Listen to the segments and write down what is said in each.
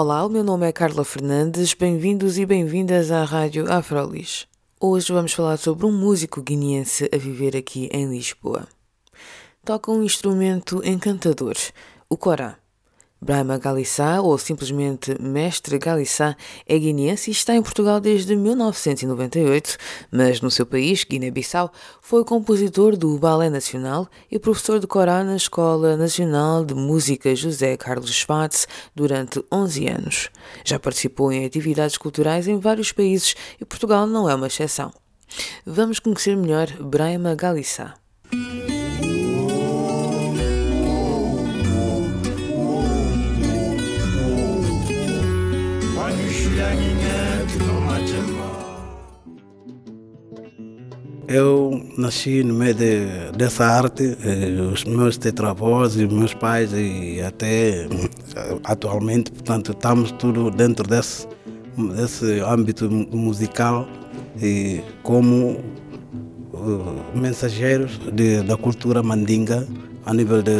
Olá, o meu nome é Carla Fernandes, bem-vindos e bem-vindas à Rádio Afrolis. Hoje vamos falar sobre um músico guineense a viver aqui em Lisboa. Toca um instrumento encantador, o corá. Brahma Galissá, ou simplesmente Mestre Galissá, é guineense e está em Portugal desde 1998, mas no seu país, Guiné-Bissau, foi compositor do Balé Nacional e professor de corá na Escola Nacional de Música José Carlos Schwartz durante 11 anos. Já participou em atividades culturais em vários países e Portugal não é uma exceção. Vamos conhecer melhor Brahma Galissá. Eu nasci no meio de, dessa arte, eh, os meus tetravós e meus pais e até atualmente, portanto, estamos tudo dentro desse, desse âmbito musical e como uh, mensageiros de, da cultura mandinga a nível de,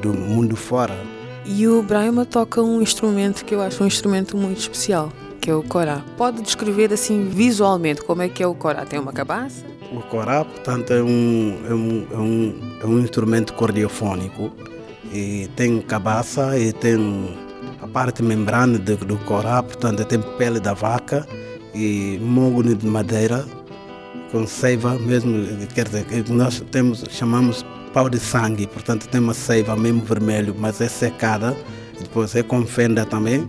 do mundo fora. E o Brahma toca um instrumento que eu acho um instrumento muito especial, que é o corá. Pode descrever assim visualmente como é que é o corá? Tem uma cabaça? O corá, portanto, é um, é um, é um, é um instrumento cardiofônico e tem cabaça e tem a parte membrana de, do corá, portanto, tem pele da vaca e mogno de madeira com seiva mesmo, quer dizer, nós temos, chamamos pau de sangue, portanto tem uma seiva mesmo vermelho, mas é secada, depois é com fenda também,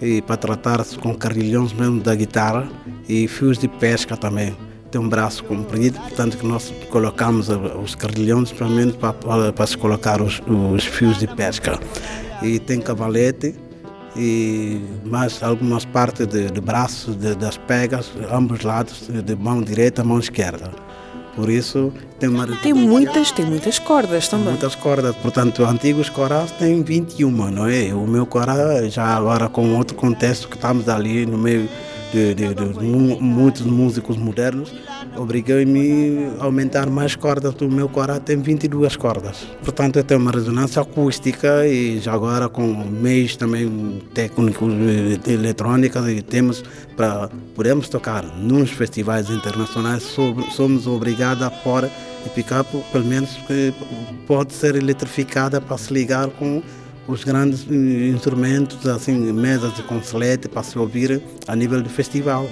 e para tratar-se com carrilhões mesmo da guitarra e fios de pesca também tem um braço comprido, portanto que nós colocamos os carrilhões para, menos para, para, para se colocar os, os, fios de pesca. E tem cavalete e mais algumas partes de, de braços, de, das pegas, ambos lados, de mão direita, mão esquerda. Por isso tem uma... Tem muitas, tem muitas cordas também. Muitas cordas, portanto, antigos corais têm 21, não é? O meu coral já agora com outro contexto que estamos ali no meio de, de, de muitos músicos modernos, obriguei-me a aumentar mais cordas. O meu coro tem 22 cordas. Portanto, eu tenho uma ressonância acústica e já agora com meios também técnicos de eletrônica e temos para podemos tocar nos festivais internacionais. Somos obrigados a pôr a pick-up, pelo menos que pode ser eletrificada para se ligar com os grandes eh, instrumentos, assim, mesas de conselete para se ouvir a nível de festival.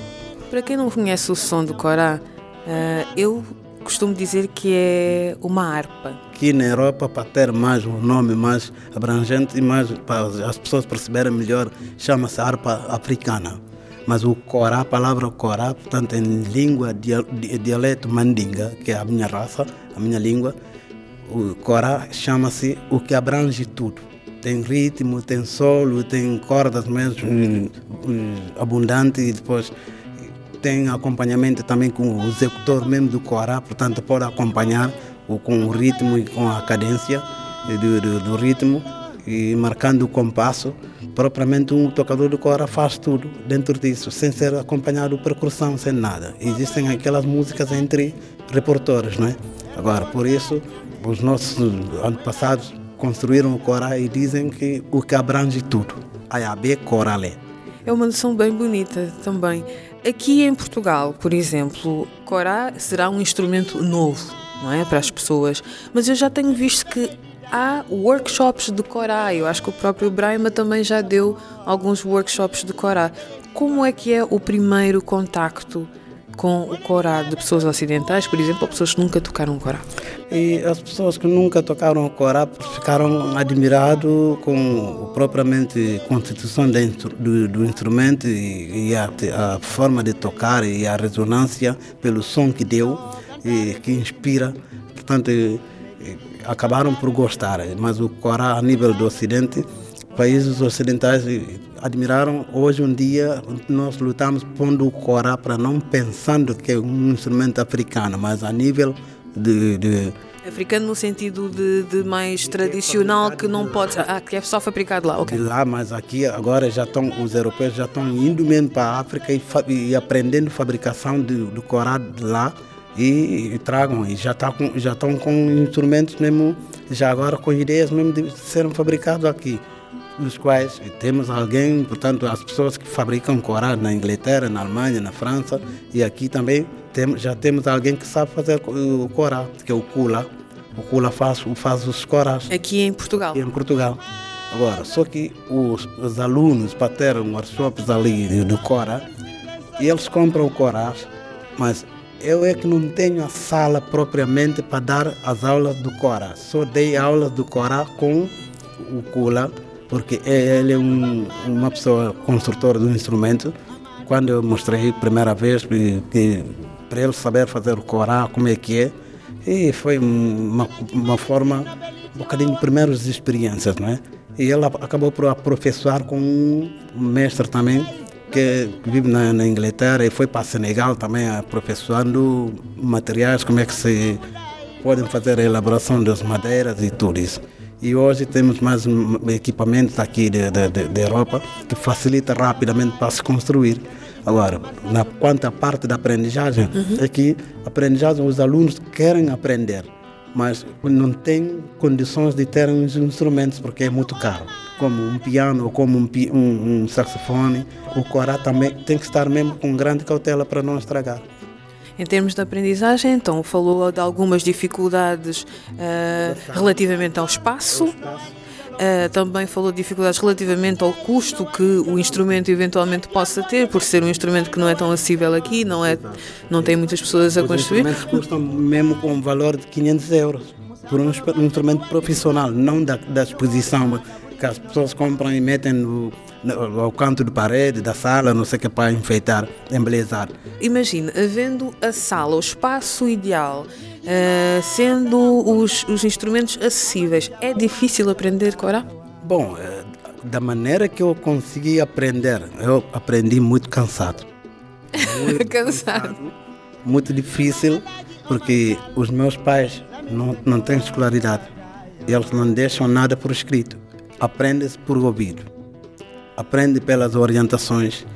Para quem não conhece o som do corá, uh, eu costumo dizer que é uma harpa. Aqui na Europa, para ter mais um nome mais abrangente e mais para as pessoas perceberem melhor, chama-se harpa africana. Mas o corá, a palavra corá, portanto, em língua, dialeto mandinga, que é a minha raça, a minha língua, o corá chama-se o que abrange tudo tem ritmo, tem solo, tem cordas mesmo hum, hum, abundante e depois tem acompanhamento também com o executor mesmo do corá, portanto pode acompanhar com o ritmo e com a cadência do, do, do ritmo e marcando o compasso. Propriamente um tocador de corá faz tudo dentro disso, sem ser acompanhado por percussão, sem nada. Existem aquelas músicas entre repertórios, não é? Agora, por isso, os nossos antepassados construíram o Corá e dizem que o que abrange tudo. Ayabé Coralé. É uma noção bem bonita também. Aqui em Portugal, por exemplo, Corá será um instrumento novo, não é? Para as pessoas. Mas eu já tenho visto que há workshops de Corá. Eu acho que o próprio Brahma também já deu alguns workshops de Corá. Como é que é o primeiro contacto com o corá de pessoas ocidentais, por exemplo, ou pessoas que nunca tocaram o corá? E as pessoas que nunca tocaram o corá ficaram admiradas com a propriamente constituição do, do instrumento e, e a, a, forma de tocar e a ressonância pelo som que deu e que inspira. Portanto, acabaram por gostar, mas o corá a nível do ocidente países ocidentais admiraram. Hoje um dia nós lutamos pondo o corá para não pensando que é um instrumento africano, mas a nível de, de Africano no sentido de, de mais tradicional que não pode. Ah, que é só fabricado lá, ok. de lá, mas aqui agora já estão, os europeus já estão indo mesmo para a África e, e aprendendo fabricação do, do corá de lá e, e tragam. E já, tá com, já estão com instrumentos mesmo, já agora com ideias mesmo de serem fabricados aqui. Dos quais temos alguém, portanto, as pessoas que fabricam corá na Inglaterra, na Alemanha, na França e aqui também temos, já temos alguém que sabe fazer o corá, que é o Kula. O Kula faz, faz os corás Aqui em Portugal. aqui em Portugal. Agora, só que os, os alunos para ter workshops ali do Cora, eles compram o Cora, mas eu é que não tenho a sala propriamente para dar as aulas do Cora. Só dei aulas do Cora com o Kula, porque ele é um, uma pessoa construtora do instrumento. Quando eu mostrei a primeira vez para ele saber fazer o Corá, como é que é, e foi uma, uma forma, um bocadinho de primeiras experiências, não é? E ele acabou por aprofessar com um mestre também, que vive na, na Inglaterra e foi para Senegal também aprofessando materiais, como é que se podem fazer a elaboração das madeiras e tudo isso. E hoje temos mais equipamentos aqui da de, de, de Europa que facilita rapidamente para se construir. Agora, na quanto à parte da aprendizagem, é que aprendizagem os alunos querem aprender, mas não têm condições de terem os instrumentos porque é muito caro. Como um piano ou como um, um, um saxofone, o corá também tem que estar mesmo com grande cautela para não estragar. Em termos de aprendizagem, então, falou de algumas dificuldades ah, relativamente ao espaço. Ah, também falou de dificuldades relativamente ao custo que o instrumento eventualmente possa ter, por ser um instrumento que não é tão acessível aqui, não, é, não tem muitas pessoas a Os construir. instrumentos custam mesmo com um valor de 500 euros por um, um instrumento profissional, não da, da exposição que as pessoas compram e metem no- ao canto de parede da sala, não sei o que, para enfeitar, embelezar. Imagine, havendo a sala, o espaço ideal, ah, sendo os, os instrumentos acessíveis, é difícil aprender Corá? Bom, eh, da maneira que eu consegui aprender, eu aprendi muito cansado. Cansado. Muito difícil, porque os meus pais não, não têm escolaridade. Eles não deixam nada por escrito. Aprende-se por ouvido. Aprende pelas orientações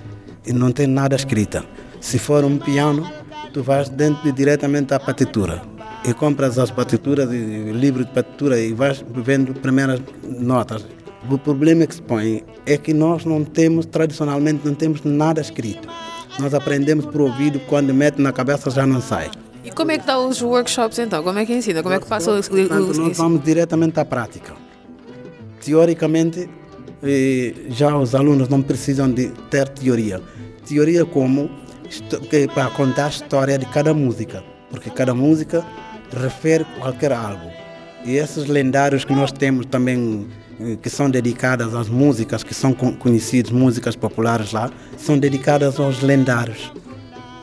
e não tem nada escrita. Se for um piano, tu vais dentro de, diretamente à partitura e compras as partituras, e livro de partitura e vais vendo primeiras notas. O problema que se põe é que nós não temos, tradicionalmente, não temos nada escrito. Nós aprendemos por ouvido, quando mete na cabeça já não sai. E como é que dá os workshops então? Como é que ensina? Como é que passa o, Portanto, nós vamos diretamente à prática. Teoricamente, já os alunos não precisam de ter teoria. Teoria como para contar a história de cada música, porque cada música refere qualquer algo. E esses lendários que nós temos também, eh, que são dedicadas às músicas, que são con- conhecidas, músicas populares lá, são dedicadas aos lendários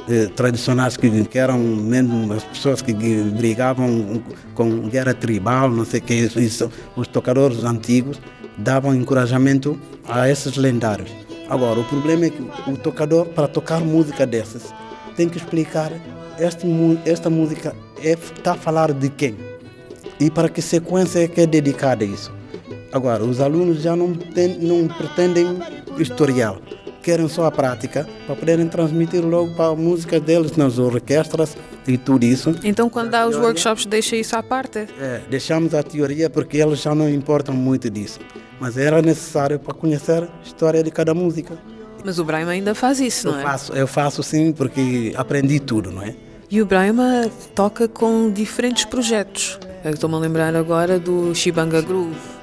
eh, tradicionais que, que eram mesmo as pessoas que brigavam com guerra tribal, não sei o que, isso, os tocadores antigos davam encorajamento a esses lendários. Agora, o problema é que o tocador, para tocar música dessas, tem que explicar este, esta música está a falar de quem e para que sequência é que é dedicada a isso. Agora, os alunos já não, tem, não pretendem historial, querem só a prática para poderem transmitir logo para a música deles nas orquestras e tudo isso. Então quando dá os workshops deixa isso à parte? É, deixamos a teoria porque eles já não importam muito disso. Mas era necessário para conhecer a história de cada música. Mas o Brahma ainda faz isso, Eu não é? faço, eu faço sim porque aprendi tudo, não é? E o Brahma toca com diferentes projetos. Estou-me a lembrar agora do Shibanga Groove.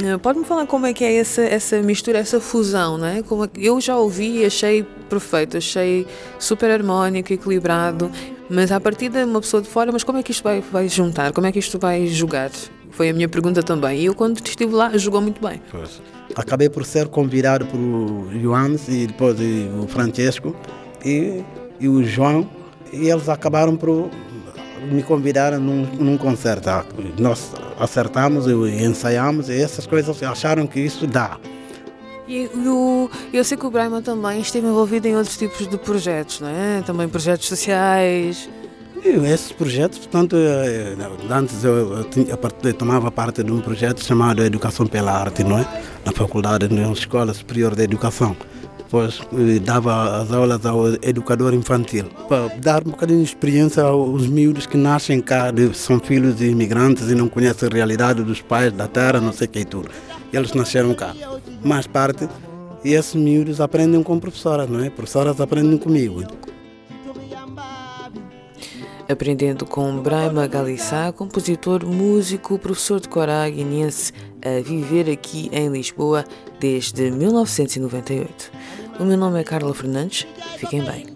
Eh, Pode-me falar como é que é essa, essa mistura, essa fusão, não é? Como é que- eu já ouvi e achei perfeito, achei super harmónico, equilibrado, mas a partir de uma pessoa de fora, mas como é que isto vai, vai juntar? Como é que isto vai jogar? Foi a minha pergunta também. E eu, quando estive lá, jogou muito bem. Acabei por ser convidado por Joanes e depois o Francesco e, e o João e eles acabaram por me convidaram num, num concerto. Ah, nós acertamos e ensaiamos e essas coisas acharam que isso dá. E o, eu sei que o Brahma também esteve envolvido em outros tipos de projetos, não é? Também projetos sociais. Esses projetos, portanto, eh, antes eu, eu, eu, tomava parte de um projeto chamado Educação pela Arte, não é? Na faculdade, na Escola Superior de Educação. Depois eh, dava as aulas ao educador infantil, para dar um bocadinho de experiência aos miúdos que nascem cá, são filhos de imigrantes e não conhecem a realidade dos pais, da terra, não sei o que e tudo. Eles nasceram cá. Mais parte, esses miúdos aprendem com professoras, não é? Professoras aprendem comigo aprendendo com Braima Galissá, compositor, músico, professor de corá guinense, a viver aqui em Lisboa desde 1998. O meu nome é Carla Fernandes, fiquem bem.